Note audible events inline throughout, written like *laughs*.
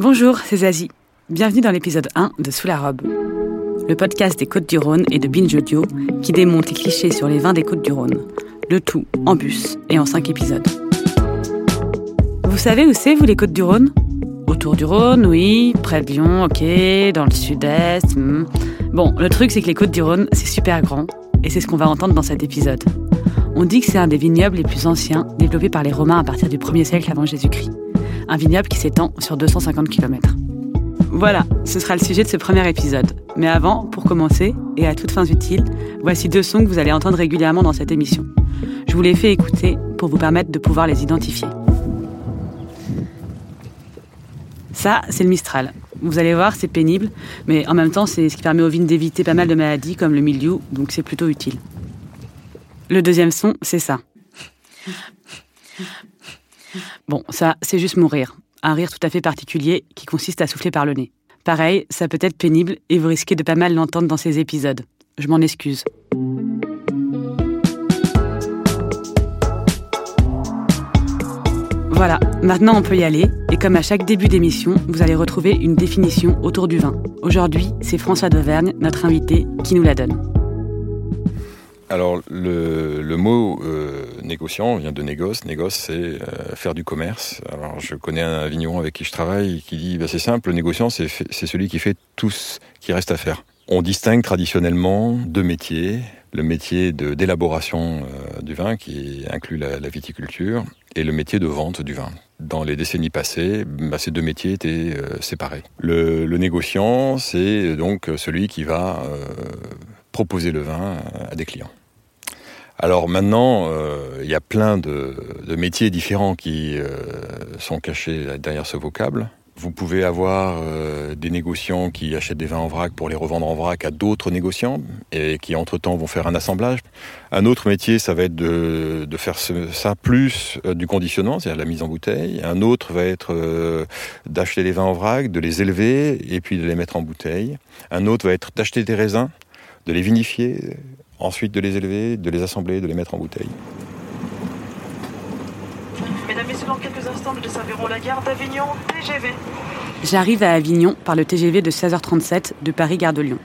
Bonjour, c'est Zazie. Bienvenue dans l'épisode 1 de Sous la robe, le podcast des Côtes-du-Rhône et de Binge Audio qui démonte les clichés sur les vins des Côtes-du-Rhône. Le tout en bus et en 5 épisodes. Vous savez où c'est, vous, les Côtes-du-Rhône? Autour du Rhône, oui. Près de Lyon, ok. Dans le sud-est. hmm. Bon, le truc, c'est que les Côtes-du-Rhône, c'est super grand. Et c'est ce qu'on va entendre dans cet épisode. On dit que c'est un des vignobles les plus anciens, développés par les Romains à partir du 1er siècle avant Jésus-Christ. Un vignoble qui s'étend sur 250 km. Voilà, ce sera le sujet de ce premier épisode. Mais avant, pour commencer, et à toutes fins utiles, voici deux sons que vous allez entendre régulièrement dans cette émission. Je vous les fais écouter pour vous permettre de pouvoir les identifier. Ça, c'est le Mistral. Vous allez voir, c'est pénible, mais en même temps, c'est ce qui permet aux vignes d'éviter pas mal de maladies comme le mildiou, donc c'est plutôt utile. Le deuxième son, c'est ça. Bon, ça, c'est juste mon rire. Un rire tout à fait particulier qui consiste à souffler par le nez. Pareil, ça peut être pénible et vous risquez de pas mal l'entendre dans ces épisodes. Je m'en excuse. Voilà, maintenant on peut y aller. Et comme à chaque début d'émission, vous allez retrouver une définition autour du vin. Aujourd'hui, c'est François d'Auvergne, notre invité, qui nous la donne. Alors, le, mot euh, négociant vient de négoce. Négoce, c'est euh, faire du commerce. Alors, je connais un vigneron avec qui je travaille qui dit bah, c'est simple, le négociant, c'est celui qui fait tout ce qui reste à faire. On distingue traditionnellement deux métiers. Le métier d'élaboration euh, du vin, qui inclut la, viticulture, et le métier de vente du vin. Dans les décennies passées, bah, ces deux métiers étaient euh, séparés. Le, négociant, c'est donc celui qui va euh, proposer le vin à des clients. Alors maintenant, euh, il y a plein de, métiers différents qui euh, sont cachés derrière ce vocable. Vous pouvez avoir euh, des négociants qui achètent des vins en vrac pour les revendre en vrac à d'autres négociants et qui entre-temps vont faire un assemblage. Un autre métier, ça va être de, faire ça plus du conditionnement, c'est-à-dire la mise en bouteille. Un autre va être d'acheter les vins en vrac, de les élever et puis de les mettre en bouteille. Un autre va être d'acheter des raisins, de les vinifier, ensuite de les élever, de les assembler, de les mettre en bouteille. Mesdames, Messieurs, dans quelques instants, nous desservirons la gare d'Avignon TGV. J'arrive à Avignon par le TGV de 16h37 de Paris-Gare de Lyon.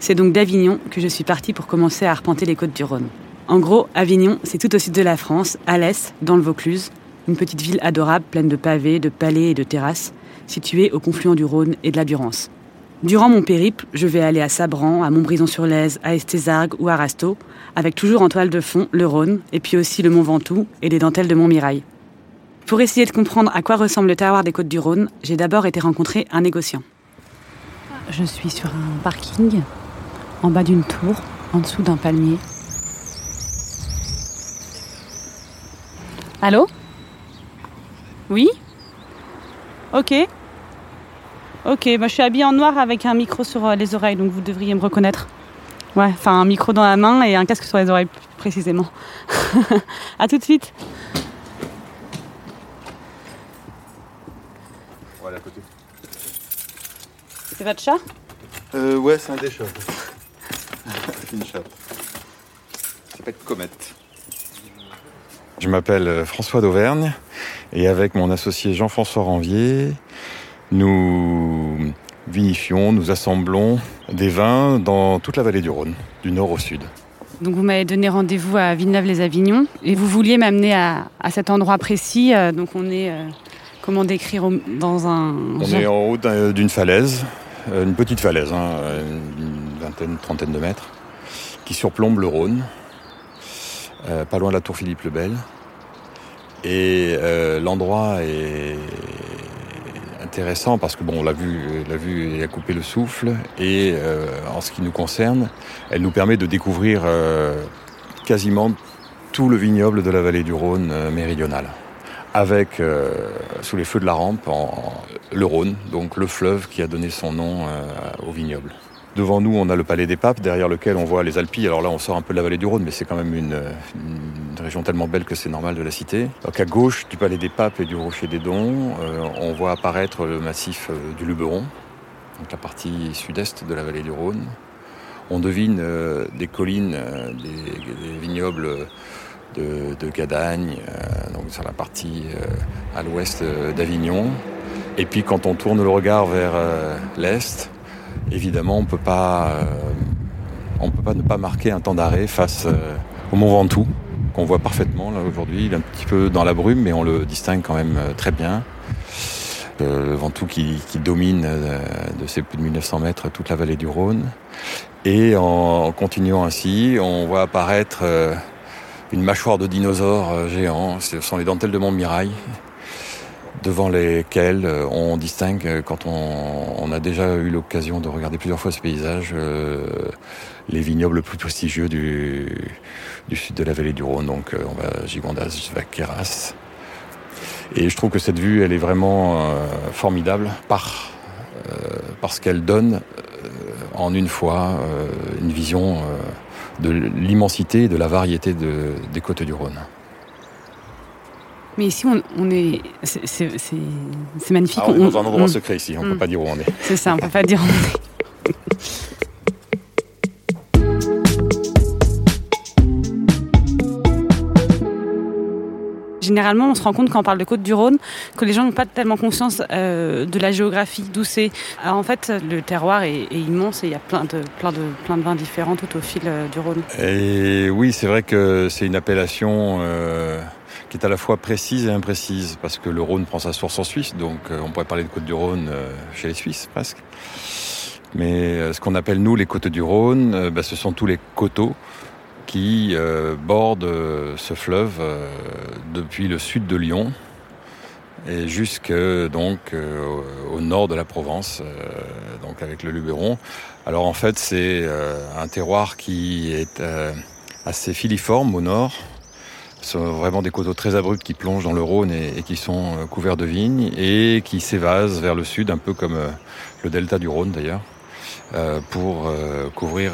C'est donc d'Avignon que je suis partie pour commencer à arpenter les côtes du Rhône. En gros, Avignon, c'est tout au sud de la France, à l'est, dans le Vaucluse, une petite ville adorable pleine de pavés, de palais et de terrasses, située au confluent du Rhône et de la Durance. Durant mon périple, je vais aller à Sabran, à Montbrison-sur-Lèze, à Estézargues ou à Rasteau, avec toujours en toile de fond le Rhône, et puis aussi le Mont Ventoux et les dentelles de Montmirail. Pour essayer de comprendre à quoi ressemble le terroir des Côtes-du-Rhône, j'ai d'abord été rencontrer un négociant. Je suis sur un parking, en bas d'une tour, en dessous d'un palmier. Allô? Oui? Ok. Ok, bah, je suis habillée en noir avec un micro sur euh, les oreilles, donc vous devriez me reconnaître. Ouais, enfin un micro dans la main et un casque sur les oreilles plus précisément. *laughs* à tout de suite. Voilà, à côté. C'est votre chat? Euh, ouais, c'est un des chats. *laughs* c'est une chatte. Ça s'appelle Comète. Je m'appelle euh, François d'Auvergne et avec mon associé Jean-François Ranvier, nous vinifions, nous assemblons des vins dans toute la vallée du Rhône, du nord au sud. Donc vous m'avez donné rendez-vous à Villeneuve-les-Avignon et vous vouliez m'amener à, à cet endroit précis. euh, donc on est, euh, comment décrire, dans un... On est en haut d'un- d'une falaise, euh, une petite falaise, hein, une vingtaine, trentaine de mètres, qui surplombe le Rhône, euh, pas loin de la tour Philippe le Bel. Et euh, l'endroit est intéressant parce que bon, on l'a vu, la à couper le souffle et euh, en ce qui nous concerne, elle nous permet de découvrir euh, quasiment tout le vignoble de la vallée du Rhône euh, méridionale avec sous les feux de la rampe le Rhône, donc le fleuve qui a donné son nom au vignoble. Devant nous, on a le Palais des Papes, derrière lequel on voit les Alpilles. Alors là, on sort un peu de la vallée du Rhône, mais c'est quand même une, région tellement belle que c'est normal de la citer. Donc à gauche du Palais des Papes et du Rocher des Dons, euh, on voit apparaître le massif euh, du Luberon, donc la partie sud-est de la vallée du Rhône. On devine euh, des collines, des, vignobles de, de Gadagne, donc sur la partie à l'ouest d'Avignon. Et puis quand on tourne le regard vers l'est, évidemment on peut euh, peut pas ne pas marquer un temps d'arrêt face euh, au Mont Ventoux qu'on voit parfaitement là aujourd'hui. Il est un petit peu dans la brume, mais on le distingue quand même euh, très bien. Le Ventoux qui, domine de ses plus de 1900 mètres toute la vallée du Rhône. Et en continuant ainsi, on voit apparaître une mâchoire de dinosaures euh, géants. Ce sont les dentelles de Montmirail, devant lesquelles euh, on distingue, euh, quand on, a déjà eu l'occasion de regarder plusieurs fois ce paysage, euh, les vignobles les plus prestigieux du, sud de la vallée du Rhône. Donc on va à Gigondas, Vaqueras. Et je trouve que cette vue, elle est vraiment formidable par, parce qu'elle donne en une fois une vision de l'immensité et de la variété de- des côtes du Rhône. Mais ici, on, on est. C'est magnifique. Ah, on est dans On- un endroit on- secret ici, on ne Mm. peut pas dire où on est. C'est ça, on peut pas dire. où on est. Généralement, on se rend compte quand on parle de Côte du Rhône que les gens n'ont pas tellement conscience euh, de la géographie, d'où c'est. Alors, En fait, le terroir est, immense et il y a plein de, plein de, plein de vins différents tout au fil euh, du Rhône. Et oui, c'est vrai que c'est une appellation euh, qui est à la fois précise et imprécise, parce que le Rhône prend sa source en Suisse, donc euh, on pourrait parler de Côte du Rhône euh, chez les Suisses presque. Mais euh, ce qu'on appelle nous les côtes du Rhône, euh, bah, ce sont tous les coteaux qui euh, bordent euh, ce fleuve euh, depuis le sud de Lyon et jusque donc au, nord de la Provence, donc avec le Luberon. Alors en fait, c'est un terroir qui est assez filiforme au nord. Ce sont vraiment des coteaux très abrupts qui plongent dans le Rhône et, et qui sont couverts de vignes et qui s'évasent vers le sud, un peu comme le delta du Rhône d'ailleurs, pour couvrir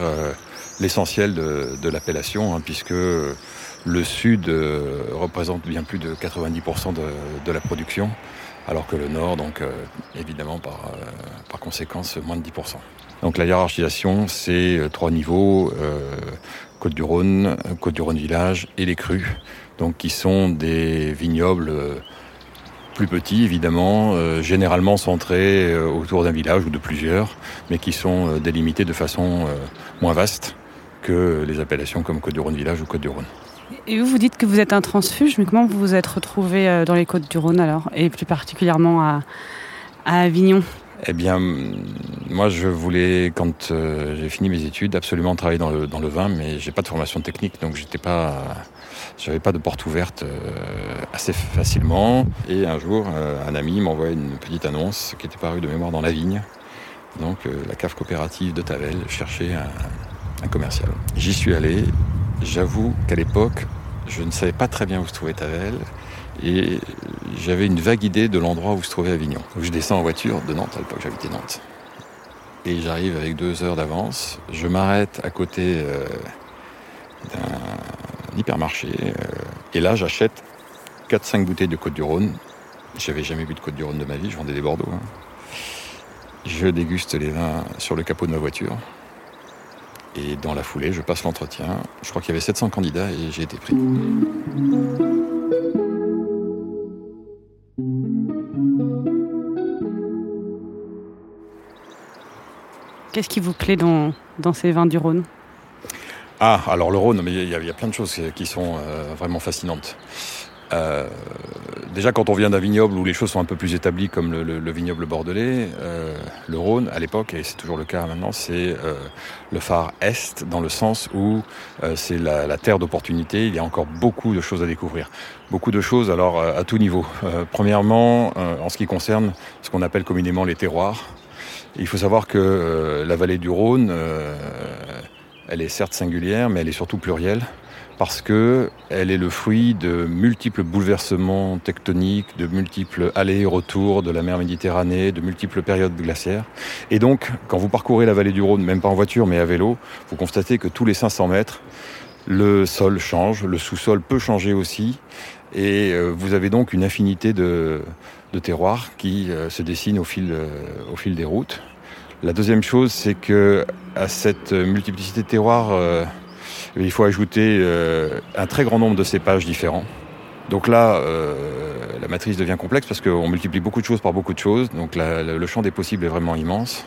l'essentiel de, de l'appellation, hein, puisque le sud euh, représente bien plus de 90% de, de la production, alors que le nord, donc euh, évidemment par, euh, par conséquence, moins de 10%. Donc la hiérarchisation, c'est euh, trois niveaux, euh, Côte-du-Rhône, Côte-du-Rhône village et les crus, donc qui sont des vignobles euh, plus petits évidemment, euh, généralement centrés autour d'un village ou de plusieurs, mais qui sont délimités de façon moins vaste que les appellations comme Côte-du-Rhône village ou Côte-du-Rhône. Et vous, vous dites que vous êtes un transfuge, mais comment vous vous êtes retrouvé euh, dans les Côtes du Rhône alors Et plus particulièrement à, à Avignon? Eh bien, hum, moi, je voulais, quand euh, j'ai fini mes études, absolument travailler dans le, dans le vin, mais j'ai pas de formation technique, donc j'étais pas, j'avais pas de porte ouverte euh, assez facilement. Et un jour, euh, un ami m'envoie une petite annonce qui était parue de mémoire dans la vigne. Donc, la cave coopérative de Tavel cherchait un, un commercial. J'y suis allé. J'avoue qu'à l'époque, je ne savais pas très bien où se trouvait Tavel. Et j'avais une vague idée de l'endroit où se trouvait Avignon. Donc je descends en voiture de Nantes, à l'époque j'habitais Nantes. Et j'arrive avec deux heures d'avance. Je m'arrête à côté euh, d'un hypermarché. euh, et là, j'achète 4-5 bouteilles de Côte-du-Rhône. J'avais jamais bu de Côte-du-Rhône de ma vie, je vendais des Bordeaux. hein. Je déguste les vins sur le capot de ma voiture. Et dans la foulée, je passe l'entretien. Je crois qu'il y avait 700 candidats et j'ai été pris. Qu'est-ce qui vous plaît dans, dans ces vins du Rhône? Ah, alors le Rhône, mais il y, a- il y a plein de choses qui sont euh, vraiment fascinantes. Euh, déjà, quand on vient d'un vignoble où les choses sont un peu plus établies, comme le, le- le vignoble bordelais, euh, le Rhône, à l'époque, et c'est toujours le cas maintenant, c'est euh, le phare est, dans le sens où c'est la, terre d'opportunité. Il y a encore beaucoup de choses à découvrir. Beaucoup de choses, alors, à tout niveau. Premièrement, en ce qui concerne ce qu'on appelle communément les terroirs, il faut savoir que la vallée du Rhône, elle est certes singulière, mais elle est surtout plurielle parce que elle est le fruit de multiples bouleversements tectoniques, de multiples allers et retours de la mer Méditerranée, de multiples périodes glaciaires. Et donc, quand vous parcourez la vallée du Rhône, même pas en voiture, mais à vélo, vous constatez que tous les 500 mètres, le sol change, le sous-sol peut changer aussi, et euh, vous avez donc une infinité de, terroirs qui euh, se dessinent au fil, euh, au fil des routes. La deuxième chose, c'est que à cette multiplicité de terroirs, il faut ajouter euh, un très grand nombre de cépages différents. Donc là, euh, la matrice devient complexe parce qu'on multiplie beaucoup de choses par beaucoup de choses. Donc le champ des possibles est vraiment immense.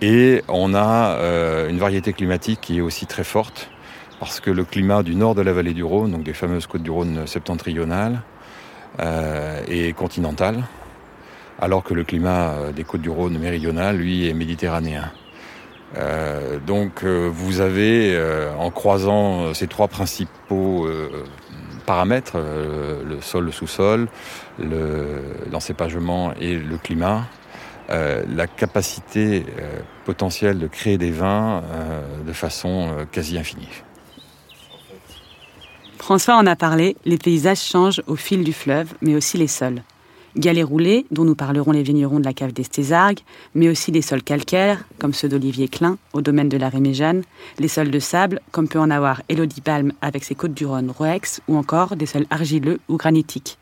Et on a euh, une variété climatique qui est aussi très forte parce que le climat du nord de la vallée du Rhône, donc des fameuses côtes du Rhône septentrionales, est continental, alors que le climat des côtes du Rhône méridionales, lui, est méditerranéen. Euh, donc euh, vous avez, euh, en croisant ces trois principaux paramètres, le sol, le sous-sol, l'encépagement et le climat, la capacité potentielle de créer des vins de façon quasi infinie. François en a parlé, les paysages changent au fil du fleuve, mais aussi les sols. Galets roulés, dont nous parlerons les vignerons de la cave d'Estésargues, mais aussi des sols calcaires, comme ceux d'Olivier Klein, au domaine de la Réméjane, les sols de sable, comme peut en avoir Elodie Palme avec ses côtes du Rhône Roex, ou encore des sols argileux ou granitiques.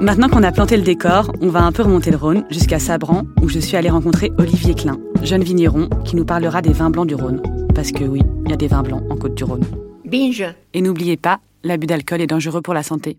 Maintenant qu'on a planté le décor, on va un peu remonter le Rhône jusqu'à Sabran, où je suis allée rencontrer Olivier Klein, jeune vigneron qui nous parlera des vins blancs du Rhône. Parce que oui, il y a des vins blancs en Côte du Rhône. Et n'oubliez pas, l'abus d'alcool est dangereux pour la santé.